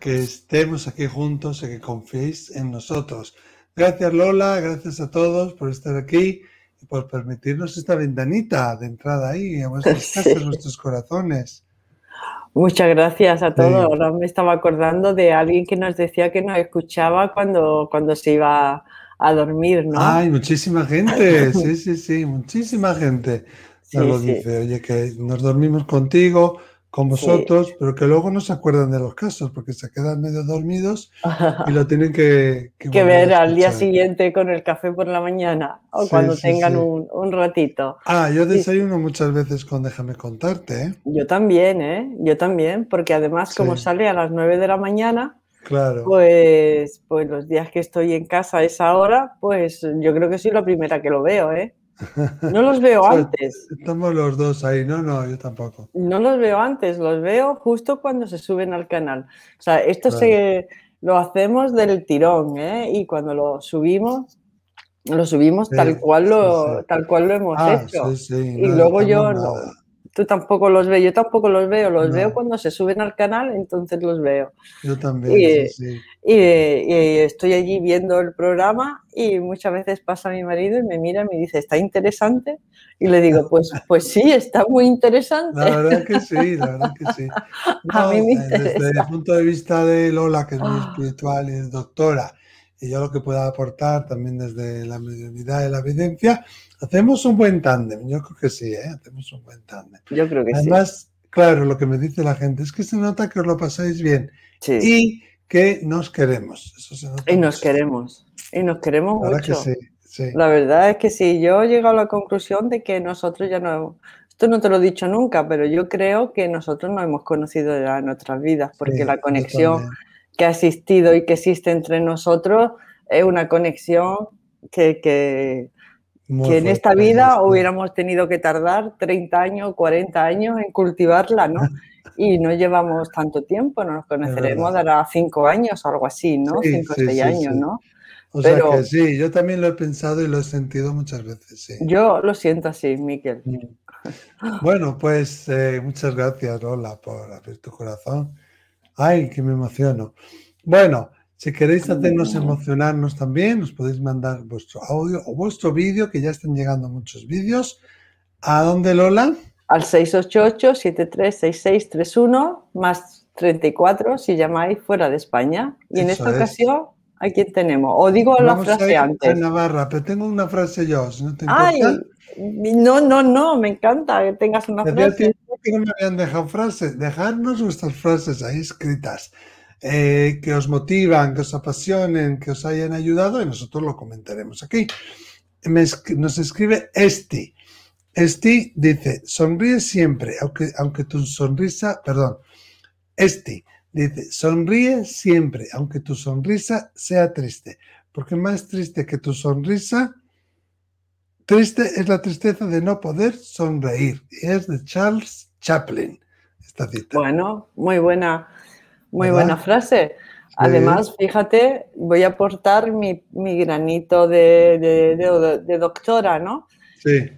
Que estemos aquí juntos y que confiéis en nosotros. Gracias Lola, gracias a todos por estar aquí y por permitirnos esta ventanita de entrada ahí a vuestras casas, a nuestros corazones. Muchas gracias a todos. Ahora me estaba acordando de alguien que nos decía que nos escuchaba cuando, cuando se iba a dormir, ¿no? Ay, muchísima gente, sí, sí, sí, muchísima gente nos lo dice. Oye, que nos dormimos contigo, con vosotros, pero que luego no se acuerdan de los casos porque se quedan medio dormidos y lo tienen que, que, ver al día siguiente con el café por la mañana o cuando tengan un, un, ratito. Ah, yo desayuno muchas veces con Déjame contarte. ¿eh? Yo también, ¿eh? Yo también, porque además como sale a las 9 de la mañana, Claro. Pues, pues los días que estoy en casa a esa hora, pues yo creo que soy la primera que lo veo, ¿eh? No los veo antes. Estamos los dos ahí, no, no, yo tampoco. No los veo antes, los veo justo cuando se suben al canal. O sea, esto se, lo hacemos del tirón, ¿eh? Y cuando lo subimos, lo subimos tal, cual lo, tal cual lo hemos ah, hecho. y luego yo, tú tampoco los veo, yo tampoco los veo, los veo cuando se suben al canal, entonces los veo. Yo también, sí, y, estoy allí viendo el programa y muchas veces pasa mi marido y me mira y me dice, ¿está interesante? Y le digo, pues, pues sí, está muy interesante. La verdad que sí, la verdad que sí. A mí me interesa. Desde el punto de vista de Lola, que es muy espiritual y es doctora, y yo lo que pueda aportar también desde la mediunidad y la evidencia, hacemos un buen tándem. Yo creo que sí, ¿eh? hacemos un buen tándem. Yo creo que sí. Además, claro, lo que me dice la gente es que se nota que os lo pasáis bien y que nos queremos. y nos queremos. Y nos queremos la mucho. Que sí, sí. La verdad es que sí. Yo he llegado a la conclusión de que nosotros ya no. Esto no te lo he dicho nunca, pero yo creo que nosotros no hemos conocido ya en nuestras vidas, porque la conexión que ha existido y que existe entre nosotros es una conexión que, que, en esta vida hubiéramos tenido que tardar 30 años, 40 años en cultivarla, ¿no? Y no llevamos tanto tiempo, no nos conoceremos, dará 5 años o algo así, ¿no? 5 o 6 años, ¿no? O sea que sí, yo también lo he pensado y lo he sentido muchas veces, sí. Yo lo siento así, Miquel. Mm. Bueno, pues eh, muchas gracias, Lola, por abrir tu corazón. Ay, que me emociono. Bueno, si queréis hacernos emocionarnos también, nos podéis mandar vuestro audio o vuestro vídeo, que ya están llegando muchos vídeos. ¿A dónde, Lola? Al 688-736631 más 34 si llamáis fuera de España. Y en esta ocasión, ¿a quién tenemos? O digo la frase antes. En Navarra, pero tengo una frase yo, si no te Ay, no, no, no, me encanta que tengas una frase que no me habían dejado frases. Dejadnos vuestras frases ahí escritas eh, que os motivan, que os apasionen, que os hayan ayudado y nosotros lo comentaremos aquí. nos escribe Esti. Esti dice, sonríe siempre, aunque, aunque tu sonrisa, perdón, Esti dice, sonríe siempre, aunque tu sonrisa sea triste, porque más triste que tu sonrisa Triste es la tristeza de no poder sonreír. Y es de Charles Chaplin, esta cita. Bueno, muy buena, muy buena frase. Además, fíjate, voy a aportar mi, granito de, doctora, ¿no? Sí.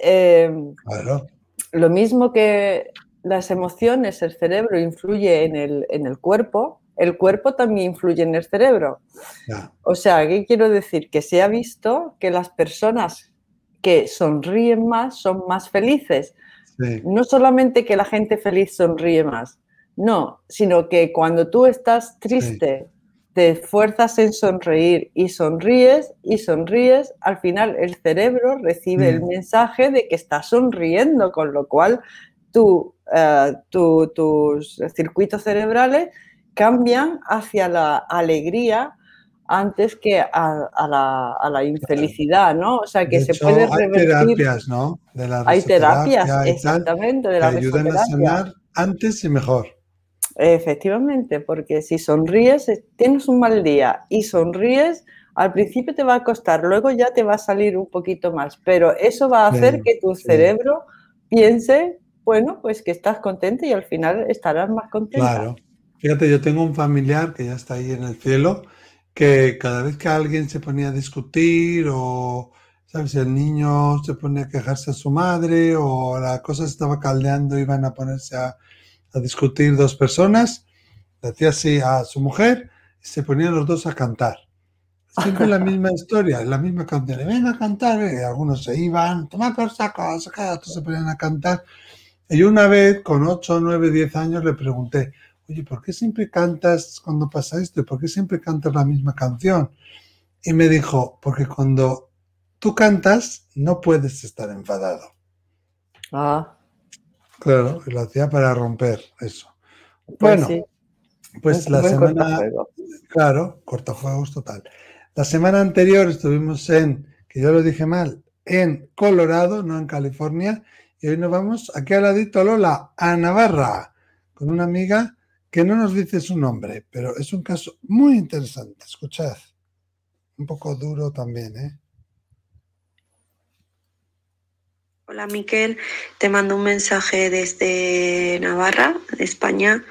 Em, claro. Lo mismo que las emociones, el cerebro influye en el, en el cuerpo, el cuerpo también influye en el cerebro. O sea, ¿qué quiero decir? Que se ha visto que las personas que sonríen más son más felices. No solamente que la gente feliz sonríe más, no, sino que cuando tú estás triste, te esfuerzas en sonreír y sonríes y sonríes, al final el cerebro recibe el mm. mensaje de que estás sonriendo, con lo cual eh, tus circuitos cerebrales cambian hacia la alegría antes que a, la, infelicidad, ¿no? O sea, que se puede revertir. Hay terapias, ¿no? hay terapias, exactamente, de la que ayudan a sanar antes y mejor. Efectivamente, porque si sonríes, eh, tienes un mal día y sonríes, al principio te va a costar, luego ya te va a salir un poquito más, pero eso va a hacer que tu cerebro piense, bueno, pues que estás contento y al final estarás más contento. Claro. Fíjate, yo tengo un familiar que ya está ahí en el cielo, que cada vez que alguien se ponía a discutir o, ¿sabes? El niño se ponía a quejarse a su madre o la cosa se estaba caldeando, iban a ponerse a, discutir dos personas, Le hacía así a su mujer y se ponían los dos a cantar. Siempre la misma historia, la misma canción. Ven a cantar, y algunos se iban, toma por saco, otros se ponían a cantar. Y una vez, con 8, 9, 10 años, le pregunté, oye, ¿por qué siempre cantas cuando pasa esto? ¿Por qué siempre cantas la misma canción? Y me dijo, porque cuando tú cantas no puedes estar enfadado. Ah. Claro, lo hacía para romper eso. Pues bueno, pues la semana... Claro, cortafuegos total. La semana anterior estuvimos en, que yo lo dije mal, en Colorado, no en California, y hoy nos vamos aquí al ladito, Lola, a Navarra, con una amiga que no nos dice su nombre, pero es un caso muy interesante. Escuchad. Un poco duro también, ¿eh? Hola Miquel, te mando un mensaje desde Navarra, España,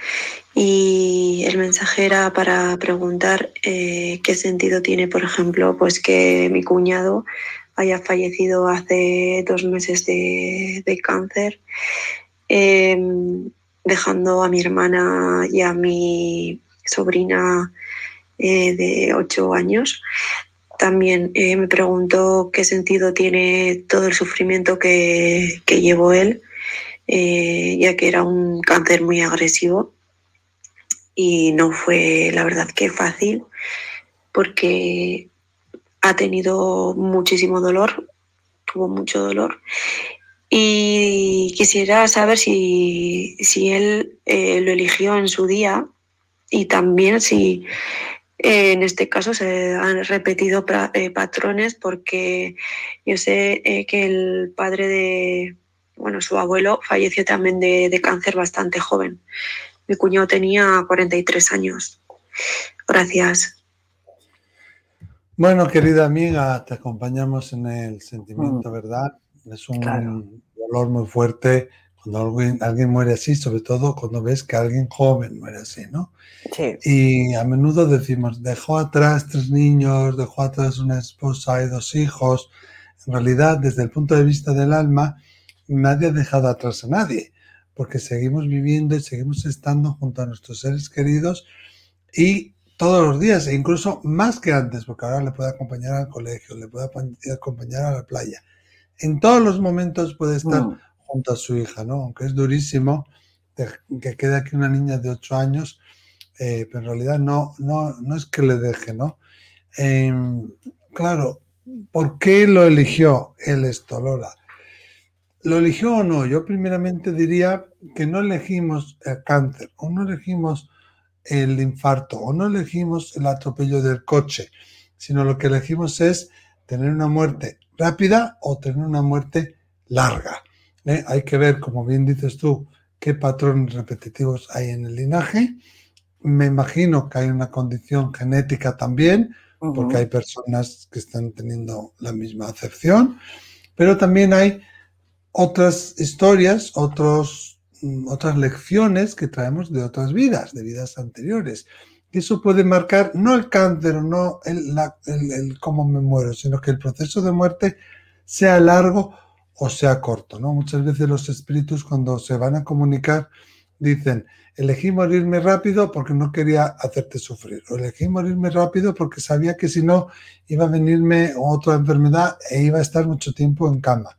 y el mensaje era para preguntar eh, qué sentido tiene, por ejemplo, pues que mi cuñado haya fallecido hace dos meses de, cáncer, em, dejando a mi hermana y a mi sobrina eh, de ocho años. También eh, me preguntó qué sentido tiene todo el sufrimiento que, llevó él, eh, ya que era un cáncer muy agresivo y no fue la verdad que fácil porque ha tenido muchísimo dolor, tuvo mucho dolor y quisiera saber si, él eh, lo eligió en su día y también si en este caso se han repetido eh, patrones porque yo sé eh, que el padre de, bueno, su abuelo falleció también de, cáncer bastante joven. Mi cuñado tenía 43 años. Gracias. Bueno, querida amiga, te acompañamos en el sentimiento, mm. ¿verdad? Es un dolor muy fuerte cuando alguien, alguien, muere así, sobre todo cuando ves que alguien joven muere así, ¿no? Sí. Y a menudo decimos, dejó atrás tres niños, dejó atrás una esposa y dos hijos. En realidad, desde el punto de vista del alma, nadie ha dejado atrás a nadie, porque seguimos viviendo y seguimos estando junto a nuestros seres queridos y todos los días, e incluso más que antes, porque ahora le puede acompañar al colegio, le puede acompañar a la playa. En todos los momentos puede estar mm junto a su hija, ¿no? Aunque es durísimo que quede aquí una niña de 8 años, eh, pero en realidad no, no, no es que le deje, ¿no? Em, claro, ¿por qué lo eligió él esto, Lola? ¿Lo eligió o no? Yo primeramente diría que no elegimos el cáncer, o no elegimos el infarto, o no elegimos el atropello del coche, sino lo que elegimos es tener una muerte rápida o tener una muerte larga. ¿eh? Hay que ver, como bien dices tú, qué patrones repetitivos hay en el linaje. Me imagino que hay una condición genética también, porque hay personas que están teniendo la misma acepción, pero también hay otras historias, otros, mm, otras lecciones que traemos de otras vidas, de vidas anteriores. Eso puede marcar no el cáncer no el, el cómo me muero, sino que el proceso de muerte sea largo o sea corto, ¿no? Muchas veces los espíritus cuando se van a comunicar dicen, elegí morirme rápido porque no quería hacerte sufrir, o elegí morirme rápido porque sabía que si no iba a venirme otra enfermedad e iba a estar mucho tiempo en cama.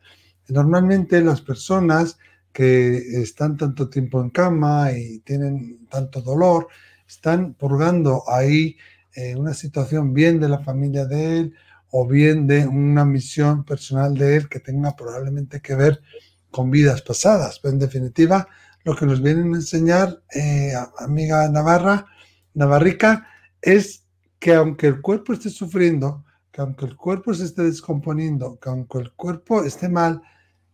normalmente las personas que están tanto tiempo en cama y tienen tanto dolor, están purgando ahí eh, una situación bien de la familia de él o bien de una misión personal de él que tenga probablemente que ver con vidas pasadas. Pero en definitiva, lo que nos vienen a enseñar, eh, amiga Navarra, Navarrica, es que aunque el cuerpo esté sufriendo, que aunque el cuerpo se esté descomponiendo, que aunque el cuerpo esté mal,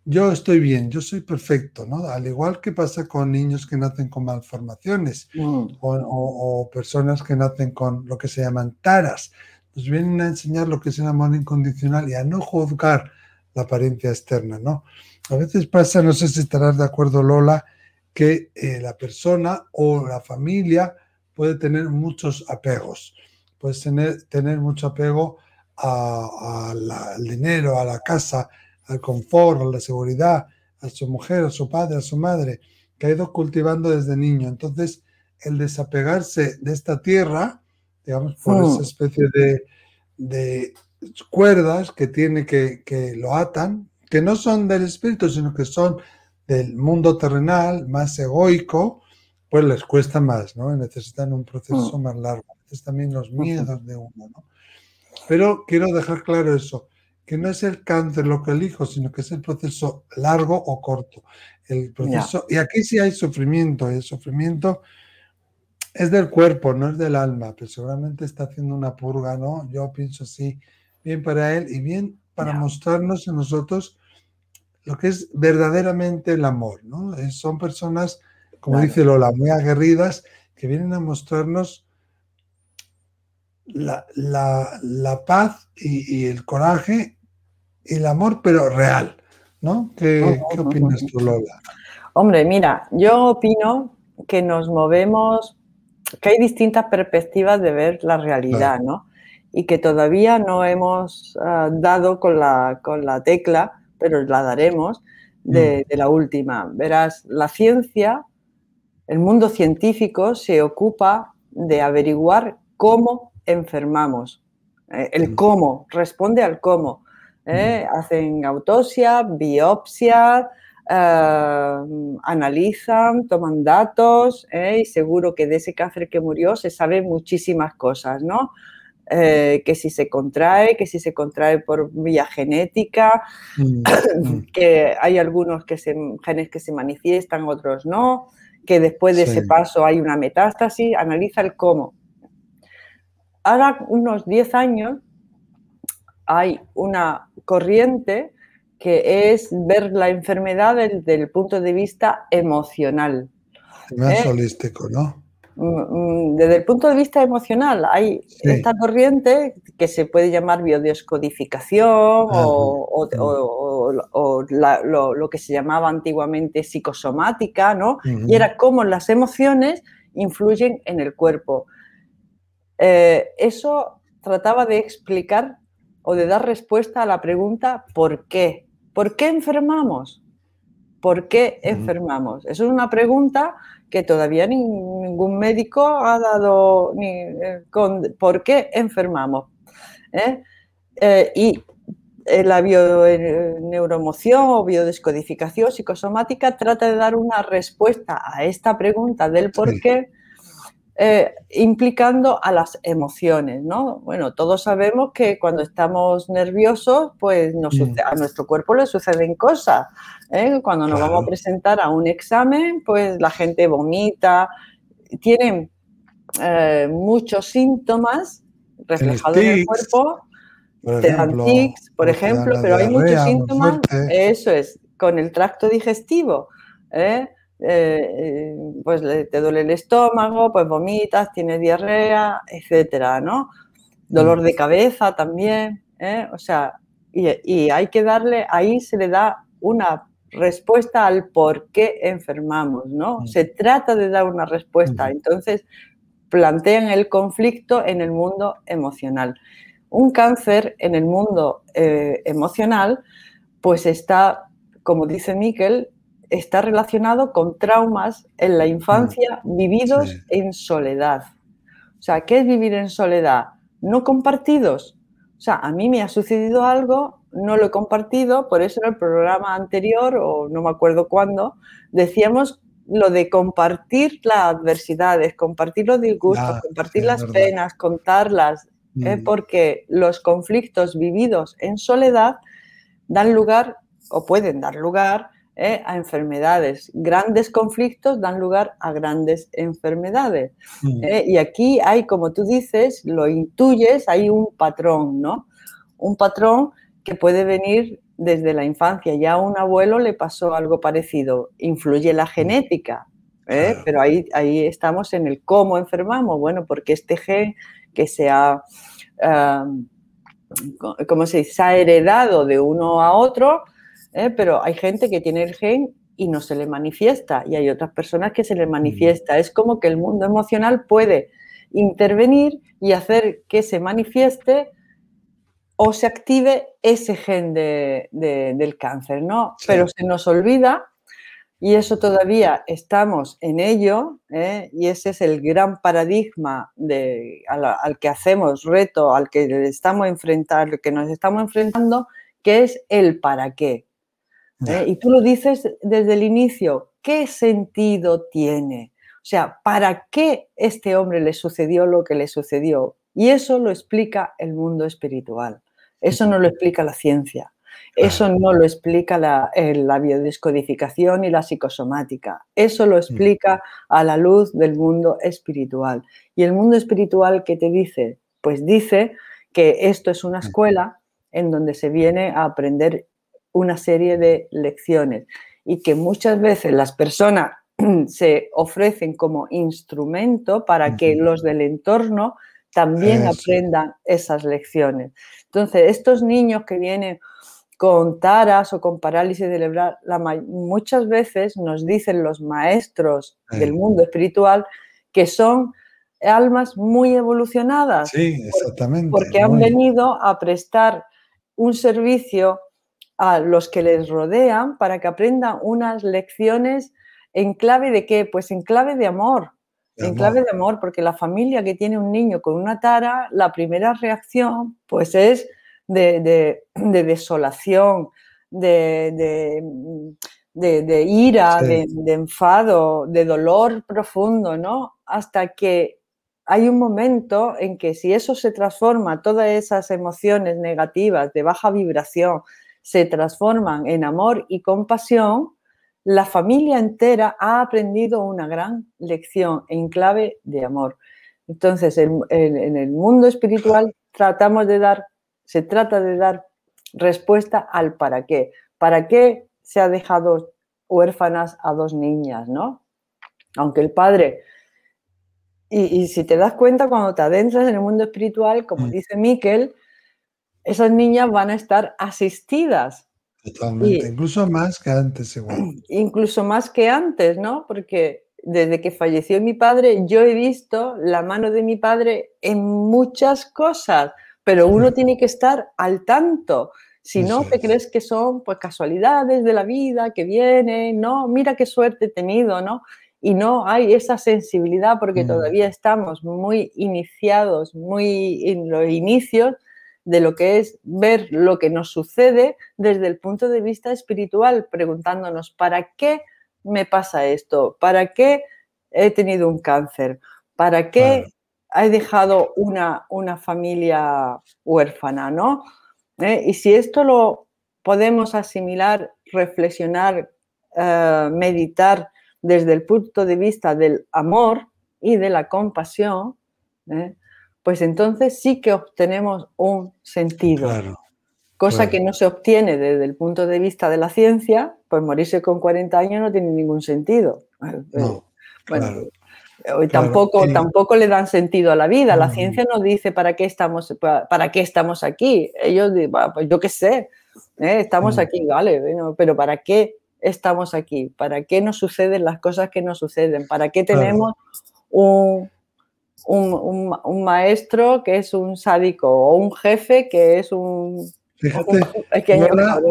yo estoy bien, yo soy perfecto, ¿no? Al igual que pasa con niños que nacen con malformaciones mm. o, personas que nacen con lo que se llaman taras, nos vienen a enseñar lo que es el amor incondicional y a no juzgar la apariencia externa, ¿no? A veces pasa, no sé si estarás de acuerdo, Lola, que eh, la persona o la familia puede tener muchos apegos. Puede tener, tener mucho apego al dinero, a la casa, al confort, a la seguridad, a su mujer, a su padre, a su madre, que ha ido cultivando desde niño. Entonces, el desapegarse de esta tierra, digamos, por esa mm. especie de, cuerdas que tiene que, que lo atan, que no son del espíritu, sino que son del mundo terrenal, más egoico, pues les cuesta más, ¿no? Necesitan un proceso mm. más largo. Es también los miedos de uno, ¿no? Pero quiero dejar claro eso, que no es el cáncer lo que elijo, sino que es el proceso largo o corto. El proceso, y aquí sí hay sufrimiento, y el sufrimiento es del cuerpo, no es del alma, pero seguramente está haciendo una purga, ¿no? Yo pienso así, bien para él y bien para mostrarnos en nosotros lo que es verdaderamente el amor, ¿no? son personas, como dice Lola, muy aguerridas, que vienen a mostrarnos la, paz y, el coraje el amor, pero real, ¿no? ¿Qué, ¿qué opinas tú, Lola? Hombre, mira, yo opino que nos movemos, que hay distintas perspectivas de ver la realidad, ¿no? Y que todavía no hemos ah, dado con la, con la tecla, pero la daremos, de, mm. de la última. Verás, la ciencia, el mundo científico se ocupa de averiguar cómo enfermamos. Eh, el mm. cómo, responde al cómo. ¿Eh? Mm. Hacen autopsia, biopsia, eh, analizan, toman datos y seguro que de ese cáncer que murió se sabe muchísimas cosas, ¿no? que si se contrae, que si se contrae por vía genética, mm. que hay algunos que se, genes que se manifiestan, otros no, que después de ese paso hay una metástasis, analiza el cómo ahora unos 10 años hay una corriente que es ver la enfermedad desde el punto de vista emocional. Más ¿eh? holístico, ¿no? Mm, mm, desde el punto de vista emocional, hay esta corriente que se puede llamar biodescodificación o, lo, que se llamaba antiguamente psicosomática, ¿no? Y era cómo las emociones influyen en el cuerpo. Eh, eso trataba de explicar o de dar respuesta a la pregunta ¿por qué? ¿Por qué enfermamos? ¿Por qué enfermamos? Eso es una pregunta que todavía ningún médico ha dado ni, eh, con por qué enfermamos. ¿Eh? y la neuromoción o biodescodificación psicosomática trata de dar una respuesta a esta pregunta del por qué eh, implicando a las emociones, ¿no? Bueno, todos sabemos que cuando estamos nerviosos, pues mm. a nuestro cuerpo le suceden cosas. ¿eh? Cuando nos vamos a presentar a un examen, pues la gente vomita, tienen eh, muchos síntomas reflejados en el cuerpo, te dan tics, por ejemplo, pero hay muchos síntomas, eso es, con el tracto digestivo. ¿eh? Eh, pues te duele el estómago, pues vomitas, tienes diarrea, etcétera, ¿no? Dolor de cabeza también, ¿eh? O sea, y, hay que darle, ahí se le da una respuesta al por qué enfermamos, ¿no? Mm. Se trata de dar una respuesta, entonces plantean el conflicto en el mundo emocional. Un cáncer en el mundo eh, emocional, pues está, como dice Miquel, está relacionado con traumas en la infancia mm. vividos en soledad. O sea, ¿qué es vivir en soledad? No compartidos. O sea, a mí me ha sucedido algo, no lo he compartido, por eso en el programa anterior, o no me acuerdo cuándo, decíamos lo de compartir las adversidades, compartir los disgustos, compartir las penas, contarlas, ¿eh? mm. porque los conflictos vividos en soledad dan lugar o pueden dar lugar ¿eh? a enfermedades. Grandes conflictos dan lugar a grandes enfermedades. Mm. ¿eh? Y aquí hay, como tú dices, lo intuyes, hay un patrón, ¿no? Un patrón que puede venir desde la infancia. Ya a un abuelo le pasó algo parecido. Influye la genética, ¿eh? pero ahí, ahí estamos en el cómo enfermamos. Bueno, porque este gen que se ha... como se dice, se ha heredado de uno a otro, ¿eh? pero hay gente que tiene el gen y no se le manifiesta y hay otras personas que se le manifiesta. Es como que el mundo emocional puede intervenir y hacer que se manifieste o se active ese gen del cáncer, ¿no? Pero se nos olvida Y eso todavía estamos en ello, ¿eh? y ese es el gran paradigma de, al, que hacemos reto, al que estamos enfrentando, que nos estamos enfrentando, que es el para qué. ¿Eh? Y tú lo dices desde el inicio, ¿qué sentido tiene? O sea, ¿para qué este hombre le sucedió lo que le sucedió? Y eso lo explica el mundo espiritual. Eso no lo explica la ciencia. Eso no lo explica la, la, biodescodificación y la psicosomática. Eso lo explica a la luz del mundo espiritual. ¿Y el mundo espiritual qué te dice? Pues dice que esto es una escuela en donde se viene a aprender una serie de lecciones y que muchas veces las personas se ofrecen como instrumento para que los del entorno también aprendan esas lecciones. Entonces, estos niños que vienen con taras o con parálisis cerebral, muchas veces nos dicen los maestros del mundo espiritual que son almas muy evolucionadas. Sí, exactamente. Porque han venido a prestar un servicio a los que les rodean para que aprendan unas lecciones en clave de qué? Pues en clave de amor. en clave de amor, porque la familia que tiene un niño con una tara, la primera reacción pues es de, desolación, de, ira, de, enfado, de dolor profundo, ¿no? Hasta que hay un momento en que si eso se transforma, todas esas emociones negativas de baja vibración se transforman en amor y compasión, la familia entera ha aprendido una gran lección en clave de amor. Entonces, en, el mundo espiritual tratamos de dar, se trata de dar respuesta al para qué. ¿Para qué se ha dejado huérfanas a dos niñas, no? Aunque el padre... Y, si te das cuenta, cuando te adentras en el mundo espiritual, como mm. dice Miquel, esas niñas van a estar asistidas Totalmente, incluso más que antes igual. Incluso más que antes, ¿no? Porque desde que falleció mi padre, yo he visto la mano de mi padre en muchas cosas, pero uno tiene que estar al tanto. Si no, te crees que son pues casualidades de la vida que vienen, no, mira qué suerte he tenido, ¿no? Y no hay esa sensibilidad porque mm. todavía estamos muy iniciados, muy en los inicios de lo que es ver lo que nos sucede desde el punto de vista espiritual, preguntándonos, ¿para qué me pasa esto? ¿Para qué he tenido un cáncer? ¿Para qué he dejado una, una familia huérfana? ¿no? ¿Eh? Y si esto lo podemos asimilar, reflexionar, eh, meditar desde el punto de vista del amor y de la compasión, ¿eh? Pues entonces sí que obtenemos un sentido. cosa que no se obtiene desde el punto de vista de la ciencia, pues morirse con 40 años no tiene ningún sentido. Eh, bueno, Hoy tampoco, tampoco le dan sentido a la vida. La mm. ciencia no dice para qué estamos, para, qué estamos aquí. Ellos dicen, pues yo qué sé, ¿eh? estamos mm. aquí, vale, pero ¿para qué estamos aquí? ¿Para qué nos suceden las cosas que nos suceden? ¿Para qué tenemos un, un, maestro que es un sádico o un jefe que es un... Fíjate,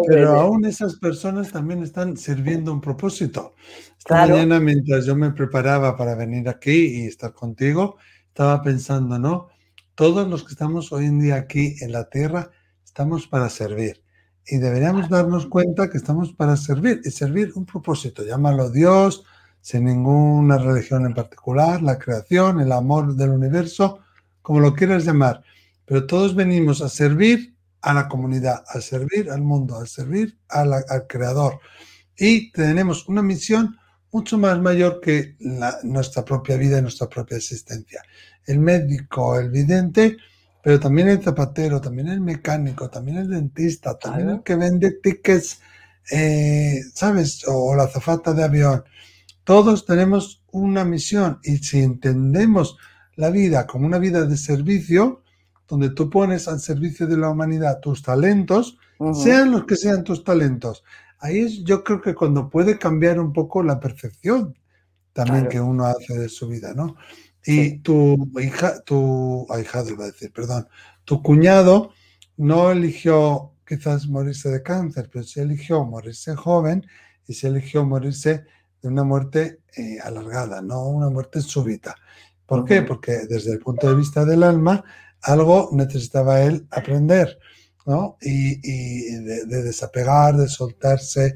pero aún esas personas también están sirviendo un propósito. Esta mañana, mientras yo me preparaba para venir aquí y estar contigo, estaba pensando, ¿no? Todos los que estamos hoy en día aquí en la tierra, estamos para servir. Y deberíamos darnos cuenta que estamos para servir y servir un propósito. Llámalo Dios, sin ninguna religión en particular, la creación, el amor del universo, como lo quieras llamar. Pero todos venimos a servir a la comunidad, a servir al mundo, a servir al creador. Y tenemos una misión mucho más mayor que nuestra propia vida y nuestra propia existencia. El médico, el vidente, pero también el zapatero, también el mecánico, también el dentista, también el que vende tickets, eh, ¿sabes? O la zafata de avión. Todos tenemos una misión y si entendemos la vida como una vida de servicio, donde tú pones al servicio de la humanidad tus talentos, sean los que sean tus talentos, ahí es yo creo que cuando puede cambiar un poco la percepción también que uno hace de su vida, ¿no? Y tu hija, tu ahijado iba a decir, perdón, tu cuñado no eligió quizás morirse de cáncer, pero sí eligió morirse joven y se eligió morirse de una muerte eh, alargada, no una muerte súbita. ¿Por qué? Porque desde el punto de vista del alma, algo necesitaba él aprender, ¿no? Y, de, desapegar, de soltarse.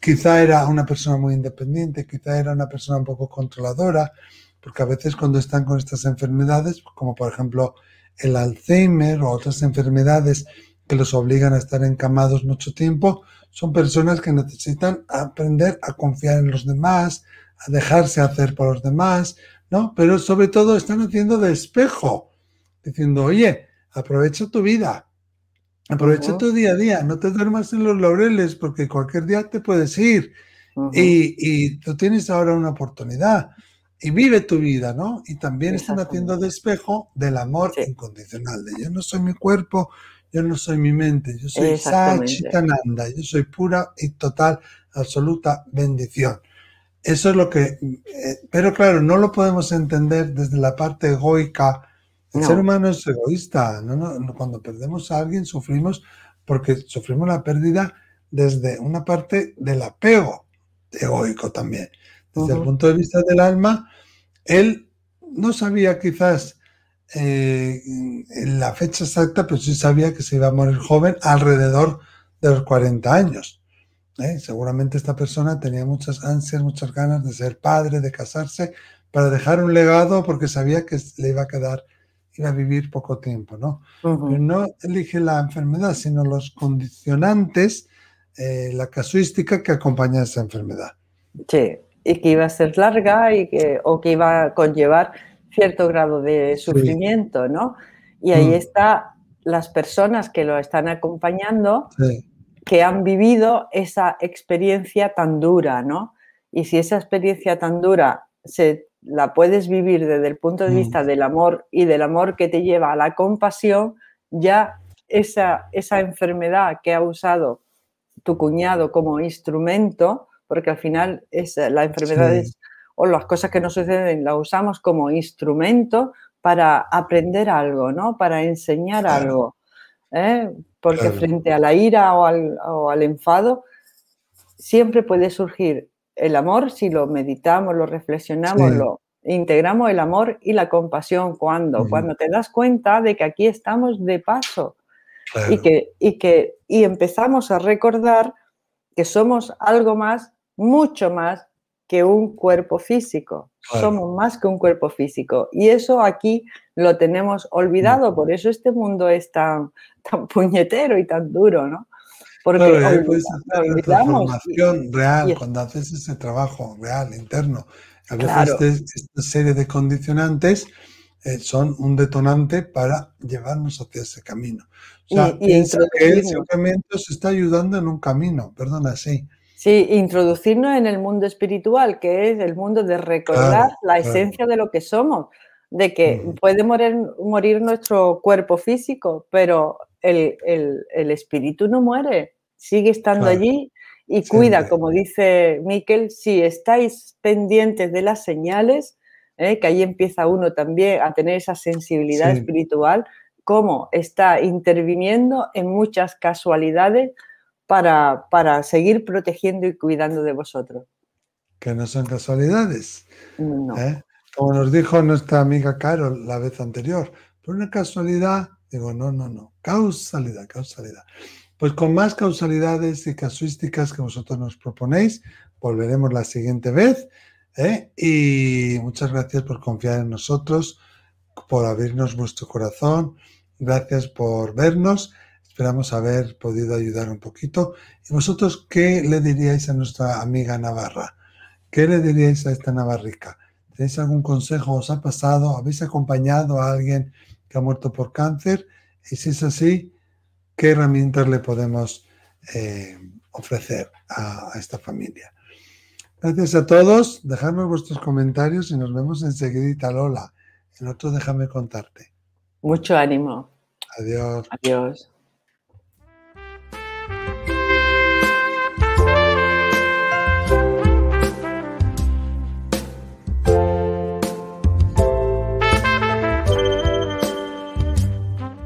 quizá era una persona muy independiente, quizá era una persona un poco controladora, porque a veces cuando están con estas enfermedades, como por ejemplo el Alzheimer o otras enfermedades que los obligan a estar encamados mucho tiempo, son personas que necesitan aprender a confiar en los demás, a dejarse hacer por los demás, ¿no? Pero sobre todo están haciendo de espejo, diciendo, oye, aprovecha tu vida, aprovecha tu día a día, no te duermas en los laureles porque cualquier día te puedes ir y, tú tienes ahora una oportunidad y vive tu vida, ¿no? Y también están haciendo de espejo del amor incondicional, de yo no soy mi cuerpo, yo no soy mi mente, yo soy Sachitananda, yo soy pura y total, absoluta bendición. Eso es lo que, eh, pero claro, no lo podemos entender desde la parte egoica. El ser humano es egoísta. cuando perdemos a alguien sufrimos porque sufrimos la pérdida desde una parte del apego egoico también. Desde el punto de vista del alma, él no sabía quizás eh, la fecha exacta, pero sí sabía que se iba a morir joven alrededor de los 40 años. ¿eh? Seguramente esta persona tenía muchas ansias, muchas ganas de ser padre, de casarse, para dejar un legado porque sabía que le iba a quedar, iba a vivir poco tiempo, ¿no? no elige la enfermedad, sino los condicionantes, eh, la casuística que acompaña a esa enfermedad. Sí, y que iba a ser larga y que, o que iba a conllevar cierto grado de sufrimiento, ¿no? Y ahí mm. está las personas que lo están acompañando. Sí que han vivido esa experiencia tan dura, ¿no? Y si esa experiencia tan dura se la puedes vivir desde el punto de mm. vista del amor y del amor que te lleva a la compasión, ya esa, esa enfermedad que ha usado tu cuñado como instrumento, porque al final es, la enfermedad o las cosas que nos suceden la usamos como instrumento para aprender algo, ¿no? Para enseñar algo. ¿eh? porque frente a la ira o al, enfado siempre puede surgir el amor si lo meditamos, lo reflexionamos, lo integramos el amor y la compasión. cuando Cuando te das cuenta de que aquí estamos de paso y, que, y, que, y empezamos a recordar que somos algo más, mucho más que un cuerpo físico. Somos más que un cuerpo físico. Y eso aquí lo tenemos olvidado. Por eso este mundo es tan, tan puñetero y tan duro, ¿no? Porque claro, pues, transformación real cuando haces ese trabajo real, interno. A veces este, esta serie de condicionantes eh, son un detonante para llevarnos hacia ese camino. O sea, y, que el sufrimiento se está ayudando en un camino, perdona, sí. Sí, introducirnos en el mundo espiritual, que es el mundo de recordar la esencia de lo que somos, de que puede morir, morir nuestro cuerpo físico, pero el, espíritu no muere, sigue estando allí y cuida, como dice Miquel, si estáis pendientes de las señales, ¿eh? que ahí empieza uno también a tener esa sensibilidad espiritual, cómo está interviniendo en muchas casualidades para, para, seguir protegiendo y cuidando de vosotros. Que no son casualidades. ¿eh? Como nos dijo nuestra amiga Carol la vez anterior, por una casualidad Digo, no, no, no. Causalidad, causalidad. Pues con más causalidades y casuísticas que vosotros nos proponéis, volveremos la siguiente vez. ¿eh? Y muchas gracias por confiar en nosotros, por abrirnos vuestro corazón. Gracias por vernos. Esperamos haber podido ayudar un poquito. ¿Y vosotros qué le diríais a nuestra amiga Navarra? ¿Qué le diríais a esta navarrica? ¿Tenéis algún consejo? ¿Os ha pasado? ¿Habéis acompañado a alguien que ha muerto por cáncer y si es así, ¿qué herramientas le podemos eh, ofrecer a, esta familia? Gracias a todos, dejadme vuestros comentarios y nos vemos enseguida, Lola. En otro déjame contarte. Mucho ánimo. Adiós. Adiós.